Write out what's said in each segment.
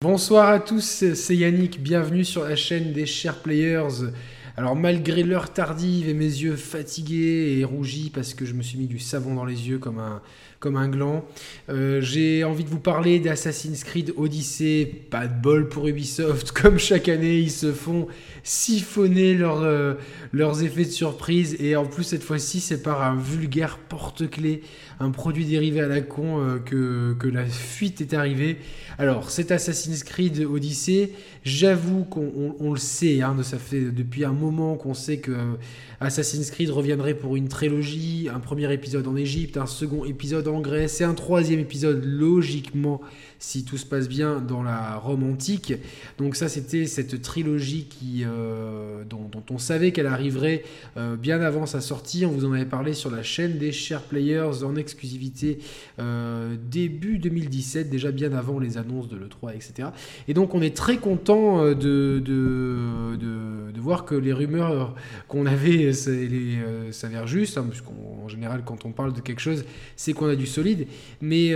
Bonsoir à tous, c'est Yannick, bienvenue sur la chaîne des chers players. Alors malgré l'heure tardive et mes yeux fatigués et rougis parce que je me suis mis du savon dans les yeux comme un, comme un gland, euh, j'ai envie de vous parler d'Assassin's Creed Odyssey. Pas de bol pour Ubisoft, comme chaque année ils se font siphonner euh, leurs effets de surprise et en plus cette fois-ci c'est par un vulgaire porte-clés, un produit dérivé à la con euh, que, que la fuite est arrivée. Alors, cet Assassin's Creed Odyssey, j'avoue qu'on le sait, hein, ça fait depuis un moment qu'on sait que Assassin's Creed reviendrait pour une trilogie, un premier épisode en Égypte, un second épisode en Grèce et un troisième épisode logiquement si tout se passe bien dans la Rome antique. Donc ça c'était cette trilogie qui, euh, dont, on savait qu'elle arriverait euh, bien avant sa sortie. On vous en avait parlé sur la chaîne des Share Players en exclusivité euh, début 2017, déjà bien avant les annonces de l'E3, etc. Et donc on est très content de, de, de, voir que les rumeurs qu'on avait s'avèrent justes, hein, puisqu'en général quand on parle de quelque chose, c'est qu'on a du solide. Mais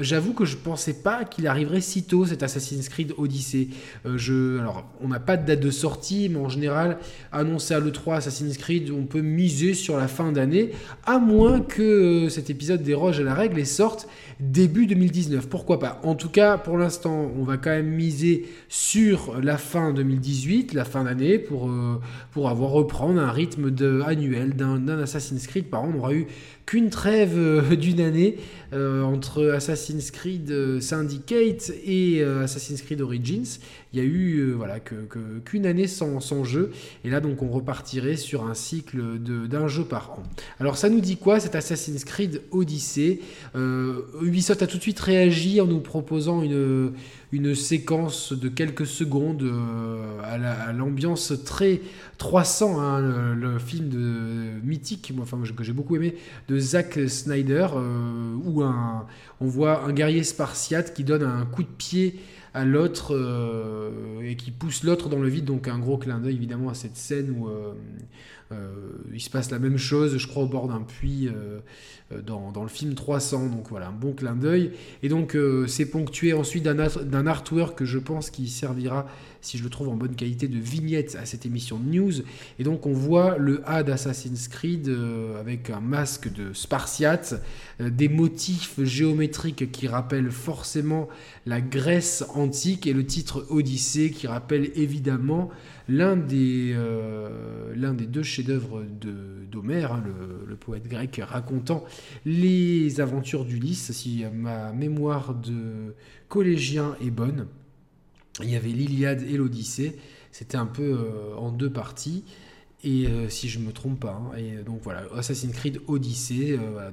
j'avoue que je pensais pas qu'il arriverait si tôt cet Assassin's Creed Odyssey. Euh, alors, on n'a pas de date de sortie, mais en général, annoncé à l'E3 Assassin's Creed, on peut miser sur la fin d'année, à moins que euh, cet épisode déroge à la règle et sorte début 2019. Pourquoi pas? En tout cas, pour l'instant, on va quand même miser sur la fin 2018, la fin d'année, pour, euh, pour avoir reprendre un rythme annuel d'un Assassin's Creed par an. On aura eu qu'une trêve d'une année entre Assassin's Creed Syndicate et Assassin's Creed Origins il y a eu euh, voilà, qu'une année sans, sans, jeu. Et là, donc, on repartirait sur un cycle d'un jeu par an. Alors, ça nous dit quoi cet Assassin's Creed Odyssey? Euh, Ubisoft a tout de suite réagi en nous proposant une, une séquence de quelques secondes euh, à l'ambiance très 300, hein, le, film de, mythique, que j'ai beaucoup aimé, de Zack Snyder, où un, on voit un guerrier spartiate qui donne un coup de pied l'autre euh, et qui pousse l'autre dans le vide. Donc un gros clin d'œil évidemment à cette scène où euh, euh, il se passe la même chose, je crois, au bord d'un puits dans, dans, le film 300. Donc voilà, un bon clin d'œil. Et donc c'est ponctué ensuite d'un artwork que je pense qui servira si je le trouve en bonne qualité, de vignette à cette émission de news. Et donc on voit le A d'Assassin's Creed euh, avec un masque de Spartiate, euh, des motifs géométriques qui rappellent forcément la Grèce antique et le titre Odyssée qui rappelle évidemment l'un des, euh, deux chefs-d'œuvre d'Homère, hein, le, le, poète grec racontant les aventures d'Ulysse, si ma mémoire de collégien est bonne. Il y avait l'Iliade et l'Odyssée. C'était un peu euh, en deux parties. Et euh, si je me trompe pas. Hein. et donc voilà, Assassin's Creed Odyssey, euh,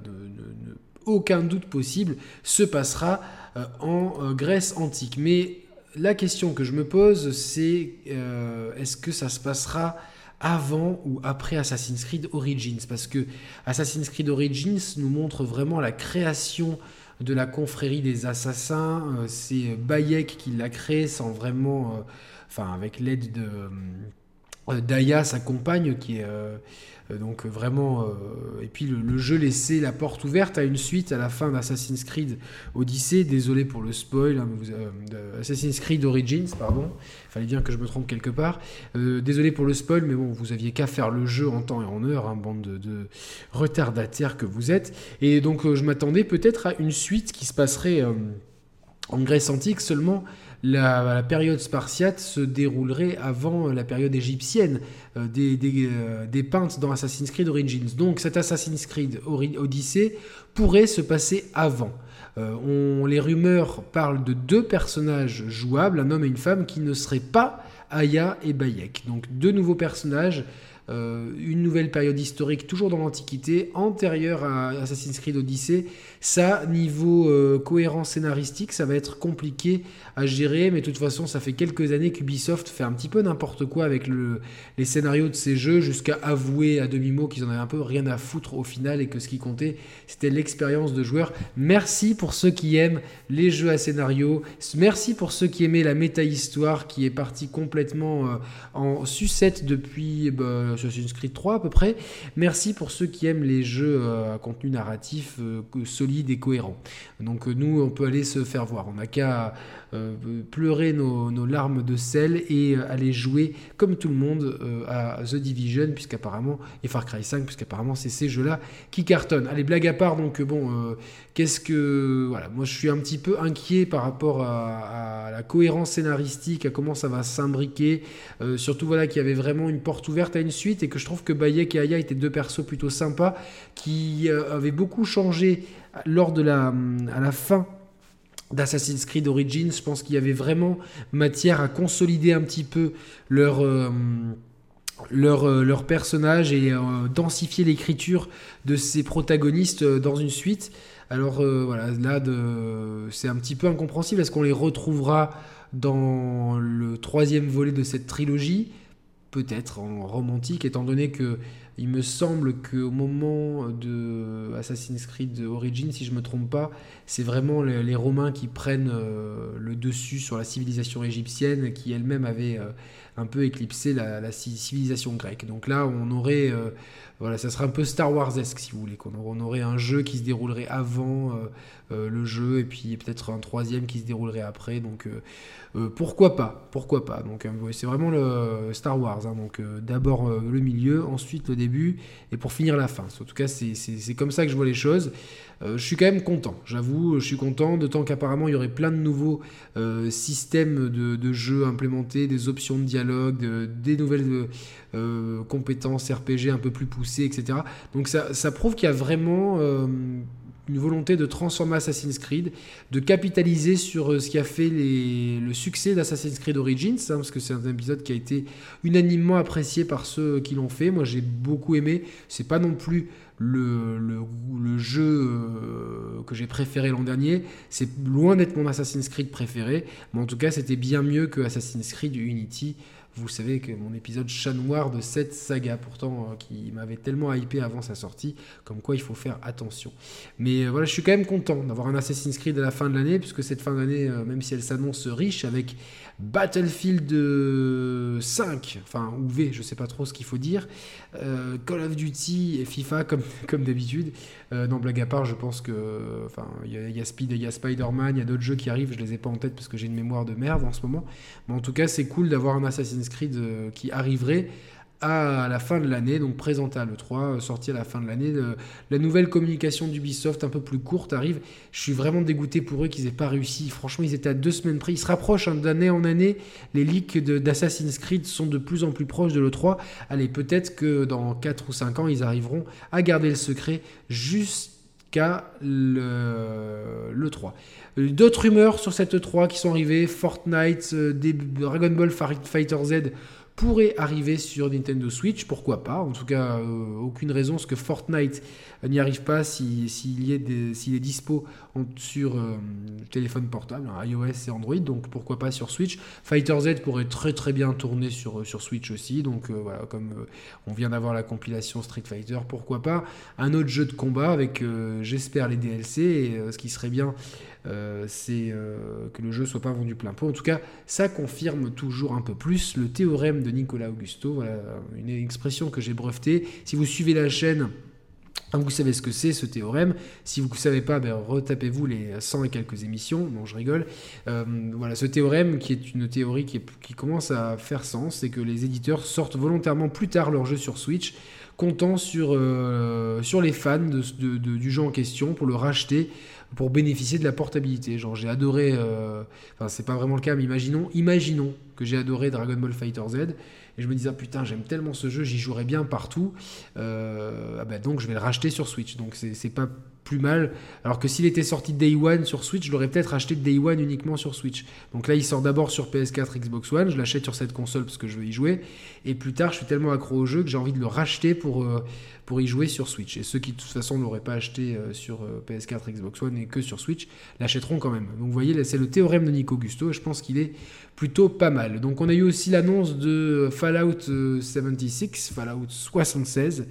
aucun doute possible, se passera en Grèce antique. Mais la question que je me pose, c'est est-ce que ça se passera avant ou après Assassin's Creed Origins? Parce que Assassin's Creed Origins nous montre vraiment la création de la confrérie des assassins. Euh, c'est Bayek qui l'a créé sans vraiment, euh, enfin avec l'aide de euh, Daya, sa compagne, qui est donc vraiment. et puis le, jeu laissait la porte ouverte à une suite à la fin d'Assassin's Creed Odyssey. Désolé pour le spoil, hein, Assassin's Creed Origins, pardon. Fallait bien que je me trompe quelque part. désolé pour le spoil, mais bon, vous aviez qu'à faire le jeu en temps et en heure, hein, bande de, retardataires que vous êtes. Et donc je m'attendais peut-être à une suite qui se passerait en Grèce antique seulement la, période spartiate se déroulerait avant la période égyptienne euh, des, euh, peintes dans Assassin's Creed Origins. Donc cet Assassin's Creed Odyssey pourrait se passer avant. Euh, les rumeurs parlent de deux personnages jouables, un homme et une femme, qui ne seraient pas Aya et Bayek. Donc deux nouveaux personnages une nouvelle période historique, toujours dans l'Antiquité, antérieure à Assassin's Creed Odyssey. Ça, niveau euh, cohérence scénaristique, ça va être compliqué à gérer, mais de toute façon, ça fait quelques années qu'Ubisoft fait un petit peu n'importe quoi avec le, les scénarios de ses jeux, jusqu'à avouer à demi-mot qu'ils en avaient un peu rien à foutre au final et que ce qui comptait, c'était l'expérience de joueur. Merci pour ceux qui aiment les jeux à scénario. Merci pour ceux qui aimaient la méta-histoire qui est partie complètement euh, en sucette depuis. Bah, Assassin's Creed 3 à peu près. Merci pour ceux qui aiment les jeux à contenu narratif solide et cohérent. Donc nous, on peut aller se faire voir. On n'a qu'à pleurer nos, larmes de sel et aller jouer comme tout le monde à The Division, puisqu'apparemment, et Far Cry 5, puisqu'apparemment c'est ces jeux-là qui cartonnent. Allez, blague à part, donc bon, qu'est-ce que... Voilà, moi je suis un petit peu inquiet par rapport à, la cohérence scénaristique, à comment ça va s'imbriquer. Euh, surtout voilà qu'il y avait vraiment une porte ouverte à une suite et que je trouve que Bayek et Aya étaient deux persos plutôt sympas qui euh, avaient beaucoup changé lors de la, à la fin d'Assassin's Creed Origins. Je pense qu'il y avait vraiment matière à consolider un petit peu leur... Euh, leur, personnage et densifier l'écriture de ces protagonistes dans une suite. Alors euh, voilà, là, c'est un petit peu incompréhensible. Est-ce qu'on les retrouvera dans le troisième volet de cette trilogie? Peut-être en romantique, étant donné que il me semble qu'au moment de Assassin's Creed Origins, si je ne me trompe pas, c'est vraiment les, Romains qui prennent euh, le dessus sur la civilisation égyptienne, qui elle-même avait euh, un peu éclipsé la, civilisation grecque. Donc là, on aurait voilà, ça serait un peu Star Wars-esque si vous voulez. qu'on on aurait un jeu qui se déroulerait avant euh, euh, le jeu et puis peut-être un troisième qui se déroulerait après. Donc euh, pourquoi pas Pourquoi pas Donc c'est vraiment le Star Wars. Hein. donc d'abord le milieu, ensuite le début et pour finir la fin. En tout cas, c'est comme ça que je vois les choses. je suis quand même content, j'avoue, je suis content, d'autant qu'apparemment il y aurait plein de nouveaux systèmes de, de, jeux implémentés, des options de dialogue, des nouvelles compétences RPG un peu plus poussées etc. Donc ça, prouve qu'il y a vraiment euh, une volonté de transformer Assassin's Creed, de capitaliser sur euh, ce qui a fait le succès d'Assassin's Creed Origins, hein, parce que c'est un épisode qui a été unanimement apprécié par ceux qui l'ont fait. Moi j'ai beaucoup aimé. C'est pas non plus le, jeu euh, que j'ai préféré l'an dernier. C'est loin d'être mon Assassin's Creed préféré, mais en tout cas c'était bien mieux que Assassin's Creed Unity. Vous savez que mon épisode chat noir de cette saga, pourtant euh, qui m'avait tellement hypé avant sa sortie, comme quoi il faut faire attention. Mais euh, voilà, je suis quand même content d'avoir un Assassin's Creed à la fin de l'année, puisque cette fin d'année, euh, même si elle s'annonce riche avec Battlefield 5, enfin ou V, je sais pas trop ce qu'il faut dire, Call of Duty et FIFA comme, comme d'habitude. non, blague à part, je pense que enfin il y, a Speed, il y a Spider-Man, il y a d'autres jeux qui arrivent, je les ai pas en tête parce que j'ai une mémoire de merde en ce moment. Mais en tout cas, c'est cool d'avoir un Assassin's Euh, qui arriverait à la fin de l'année, donc présenté à l'E3, euh, sorti à la fin de l'année. La nouvelle communication d'Ubisoft, un peu plus courte, arrive. Je suis vraiment dégoûté pour eux qu'ils n'aient pas réussi. Franchement, ils étaient à deux semaines près. Ils se rapprochent hein, d'année en année. Les leaks d'Assassin's Creed sont de plus en plus proches de l'E3. Allez, peut-être que dans 4 ou 5 ans, ils arriveront à garder le secret jusqu'à l'E3. D'autres rumeurs sur cette 3 qui sont arrivées, Fortnite, euh, Dragon Ball Fighter Z pourrait arriver sur Nintendo Switch, pourquoi pas? En tout cas, euh, aucune raison ce que Fortnite n'y arrive pas s'il est, est, dispo sur euh, téléphone portable, hein, iOS et Android, donc pourquoi pas sur Switch. Fighter Z pourrait très très bien tourner sur, sur Switch aussi, donc voilà, comme on vient d'avoir la compilation Street Fighter, pourquoi pas Un autre jeu de combat avec, j'espère, les DLC, ce qui serait bien euh, c'est euh, que le jeu soit pas vendu plein pot. En tout cas, ça confirme toujours un peu plus le théorème de Nicolas Augusto, une expression que j'ai brevetée. Si vous suivez la chaîne, vous savez ce que c'est ce théorème. Si vous ne savez pas, ben, retapez-vous les 100 et quelques émissions. Non, je rigole. Euh, voilà, ce théorème qui est une théorie qui, commence à faire sens, c'est que les éditeurs sortent volontairement plus tard leur jeu sur Switch, comptant sur, sur les fans du jeu en question pour le racheter pour bénéficier de la portabilité. Genre, j'ai adoré, euh, enfin, c'est pas vraiment le cas, mais imaginons, imaginons que j'ai adoré Dragon Ball Fighter Z, et je me disais, ah, putain, j'aime tellement ce jeu, j'y jouerais bien partout, euh, ah bah, donc je vais le racheter sur Switch. Donc, c'est pas plus mal. Alors que s'il était sorti Day One sur Switch, je l'aurais peut-être acheté Day One uniquement sur Switch. Donc là, il sort d'abord sur PS4, Xbox One. Je l'achète sur cette console parce que je veux y jouer. Et plus tard, je suis tellement accro au jeu que j'ai envie de le racheter pour, euh, pour y jouer sur Switch. Et ceux qui, de toute façon, ne l'auraient pas acheté euh, sur euh, PS4, Xbox One et que sur Switch, l'achèteront quand même. Donc vous voyez, c'est le théorème de Nico Gusto. Et je pense qu'il est plutôt pas mal. Donc on a eu aussi l'annonce de Fallout 76, Fallout 76.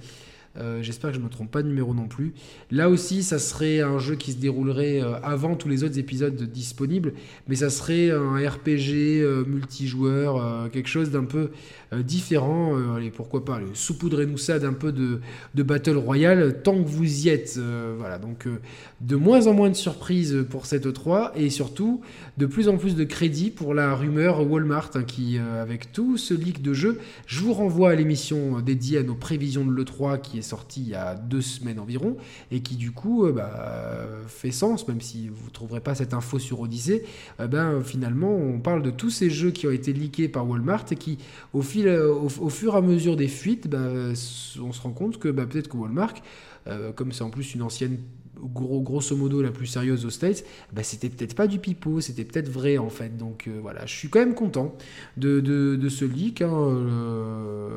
Euh, j'espère que je ne me trompe pas de numéro non plus. Là aussi, ça serait un jeu qui se déroulerait euh, avant tous les autres épisodes disponibles, mais ça serait un RPG euh, multijoueur, quelque chose d'un peu différent. allez, pourquoi pas, saupoudrez-nous ça d'un peu de, de, Battle Royale tant que vous y êtes. voilà, donc de moins en moins de surprises pour cette E3 et surtout de plus en plus de crédit pour la rumeur Walmart hein, qui, avec tout ce leak de jeu, je vous renvoie à l'émission dédiée à nos prévisions de l'E3 qui est sorti il y a deux semaines environ, et qui du coup euh, bah, fait sens, même si vous ne trouverez pas cette info sur Odyssey, eh ben, finalement on parle de tous ces jeux qui ont été leakés par Walmart et qui au, fil, au, fur et à mesure des fuites, bah, on se rend compte que bah, peut-être que Walmart, euh, comme c'est en plus une ancienne gros, grosso modo la plus sérieuse aux States, bah, c'était peut-être pas du pipeau, c'était peut-être vrai en fait. Donc euh, voilà, je suis quand même content de, de, ce leak. Hein, euh,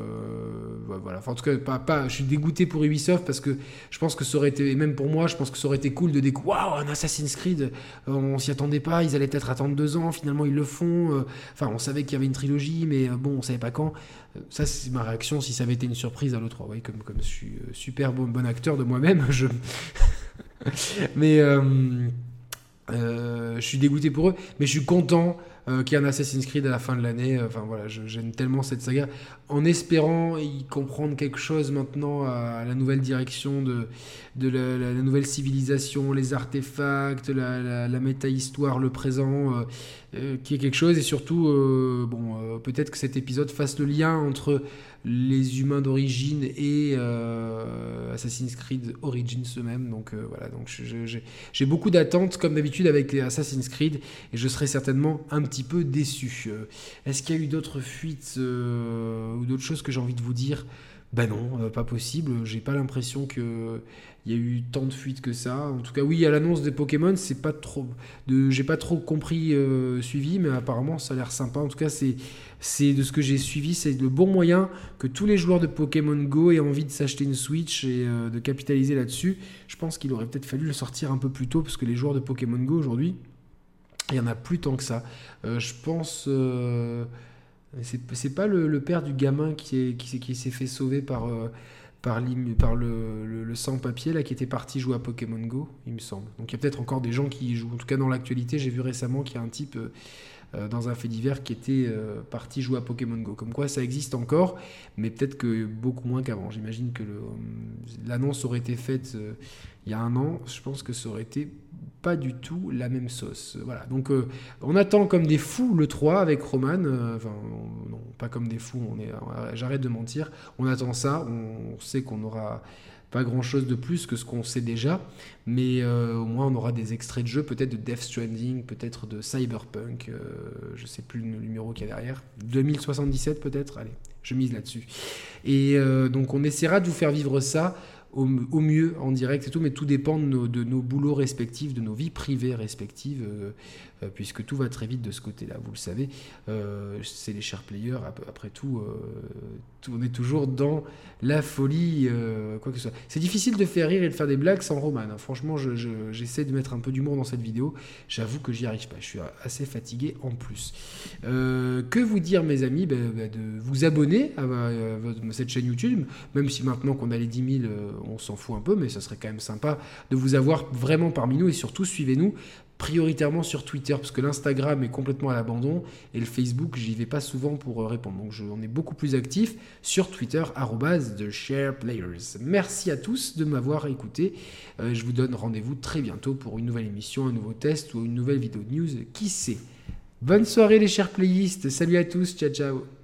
voilà. en tout cas, pas, pas, je suis dégoûté pour Ubisoft parce que je pense que ça aurait été, même pour moi, je pense que ça aurait été cool de découvrir Waouh, un Assassin's Creed, euh, on s'y attendait pas, ils allaient peut-être attendre deux ans, finalement ils le font. Enfin, on savait qu'il y avait une trilogie, mais bon, on savait pas quand. Ça, c'est ma réaction si ça avait été une surprise à l'autre. Ouais, comme, comme je suis super bon, bon acteur de moi-même, je. mais euh, euh, je suis dégoûté pour eux, mais je suis content euh, qu'il y ait un Assassin's Creed à la fin de l'année. Enfin voilà, j'aime tellement cette saga. En espérant y comprendre quelque chose maintenant à la nouvelle direction de, de la, nouvelle civilisation, les artefacts, la, la méta-histoire, le présent, qui est quelque chose. Et surtout, bon, peut-être que cet épisode fasse le lien entre les humains d'origine et euh, Assassin's Creed Origins eux-mêmes. Donc euh, voilà, donc j'ai beaucoup d'attentes comme d'habitude avec les Assassin's Creed et je serai certainement un petit peu déçu. Euh, est-ce qu'il y a eu d'autres fuites ou d'autres choses que j'ai envie de vous dire? Ben non, pas possible. J'ai pas l'impression que il y a eu tant de fuites que ça. En tout cas, oui, à l'annonce des Pokémon, c'est pas trop. J'ai pas trop compris suivi, mais apparemment ça a l'air sympa. En tout cas, c'est de ce que j'ai suivi, c'est le bon moyen que tous les joueurs de Pokémon Go aient envie de s'acheter une Switch et euh, de capitaliser là-dessus. Je pense qu'il aurait peut-être fallu le sortir un peu plus tôt parce que les joueurs de Pokémon Go aujourd'hui, il y en a plus tant que ça. Euh, je pense. Euh, c'est pas le, père du gamin qui, s'est fait sauver par, par le, le, sans-papier là qui était parti jouer à Pokémon Go, il me semble. Donc il y a peut-être encore des gens qui y jouent. En tout cas, dans l'actualité, j'ai vu récemment qu'il y a un type euh, dans un fait divers qui était euh, parti jouer à Pokémon Go. Comme quoi ça existe encore, mais peut-être que beaucoup moins qu'avant. J'imagine que euh, l'annonce aurait été faite il y a un an, je pense que ça aurait été pas du tout la même sauce. Voilà, donc on attend comme des fous le 3 avec Roman, enfin non, pas comme des fous, on est, j'arrête de mentir, on attend ça, on sait qu'on aura pas grand chose de plus que ce qu'on sait déjà, mais euh, au moins on aura des extraits de jeu, peut-être de Death Stranding, peut-être de Cyberpunk, euh, je sais plus le numéro qu'il y a derrière, 2077 peut-être, allez, je mise là-dessus. Et euh, donc on essaiera de vous faire vivre ça au, mieux en direct et tout, mais tout dépend de nos, boulots respectifs, de nos vies privées respectives. Euh, puisque tout va très vite de ce côté-là, vous le savez. Euh, c'est les chers players, après tout, euh, on est toujours dans la folie, quoi que ce soit. C'est difficile de faire rire et de faire des blagues sans Roman. Hein. Franchement, j'essaie de mettre un peu d'humour dans cette vidéo. J'avoue que j'y arrive pas. Je suis assez fatigué en plus. que vous dire, mes amis ben, ben, De vous abonner à, cette chaîne YouTube, même si maintenant qu'on a les 10 000, on s'en fout un peu, mais ça serait quand même sympa de vous avoir vraiment parmi nous et surtout suivez-nous prioritairement sur Twitter parce que l'Instagram est complètement à l'abandon et le Facebook j'y vais pas souvent pour euh, répondre donc on est beaucoup plus actif sur Twitter @theshareplayers. Merci à tous de m'avoir écouté. Euh, je vous donne rendez-vous très bientôt pour une nouvelle émission, un nouveau test ou une nouvelle vidéo de news, qui sait? Bonne soirée les chers playistes, salut à tous, ciao ciao.